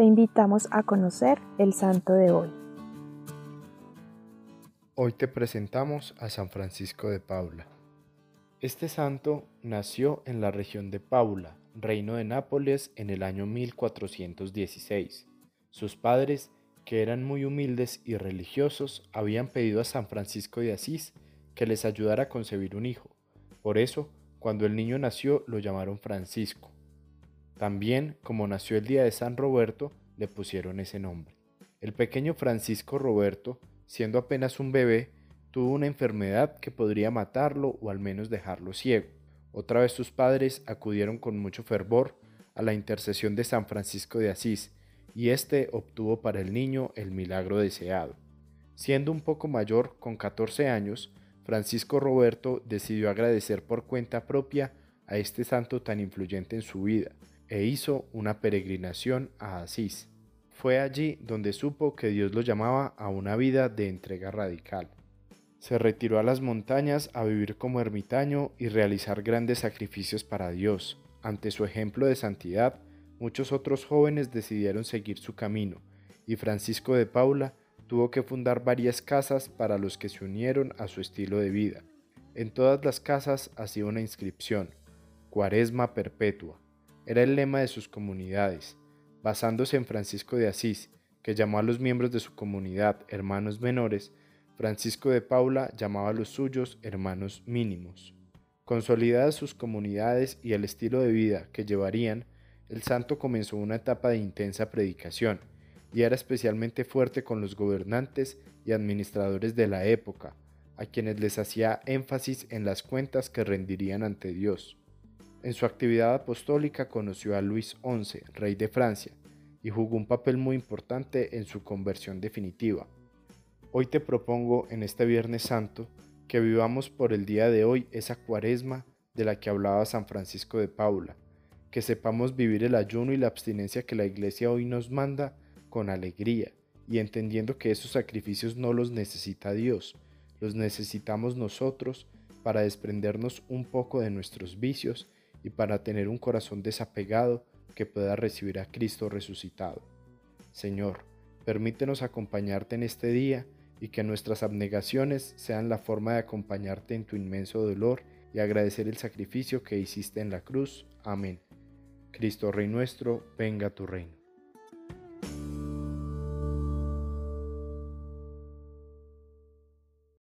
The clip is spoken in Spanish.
te invitamos a conocer el santo de hoy. Hoy te presentamos a San Francisco de Paula. Este santo nació en la región de Paula, reino de Nápoles, en el año 1416. Sus padres, que eran muy humildes y religiosos, habían pedido a San Francisco de Asís que les ayudara a concebir un hijo. Por eso, cuando el niño nació, lo llamaron Francisco. También, como nació el día de San Roberto, le pusieron ese nombre. El pequeño Francisco Roberto, siendo apenas un bebé, tuvo una enfermedad que podría matarlo o al menos dejarlo ciego. Otra vez sus padres acudieron con mucho fervor a la intercesión de San Francisco de Asís, y éste obtuvo para el niño el milagro deseado. Siendo un poco mayor, con 14 años, Francisco Roberto decidió agradecer por cuenta propia a este santo tan influyente en su vida, e hizo una peregrinación a Asís. Fue allí donde supo que Dios lo llamaba a una vida de entrega radical. Se retiró a las montañas a vivir como ermitaño y realizar grandes sacrificios para Dios. Ante su ejemplo de santidad, muchos otros jóvenes decidieron seguir su camino, y Francisco de Paula tuvo que fundar varias casas para los que se unieron a su estilo de vida. En todas las casas hacía una inscripción, Cuaresma Perpetua. Era el lema de sus comunidades, basándose en Francisco de Asís, que llamó a los miembros de su comunidad hermanos menores, Francisco de Paula llamaba a los suyos hermanos mínimos. Consolidadas sus comunidades y el estilo de vida que llevarían, el santo comenzó una etapa de intensa predicación, y era especialmente fuerte con los gobernantes y administradores de la época, a quienes les hacía énfasis en las cuentas que rendirían ante Dios. En su actividad apostólica conoció a Luis XI, rey de Francia, y jugó un papel muy importante en su conversión definitiva. Hoy te propongo en este Viernes Santo que vivamos por el día de hoy esa cuaresma de la que hablaba San Francisco de Paula, que sepamos vivir el ayuno y la abstinencia que la Iglesia hoy nos manda con alegría y entendiendo que esos sacrificios no los necesita Dios, los necesitamos nosotros para desprendernos un poco de nuestros vicios y para tener un corazón desapegado que pueda recibir a Cristo resucitado. Señor, permítenos acompañarte en este día y que nuestras abnegaciones sean la forma de acompañarte en tu inmenso dolor y agradecer el sacrificio que hiciste en la cruz. Amén. Cristo Rey nuestro, venga tu reino.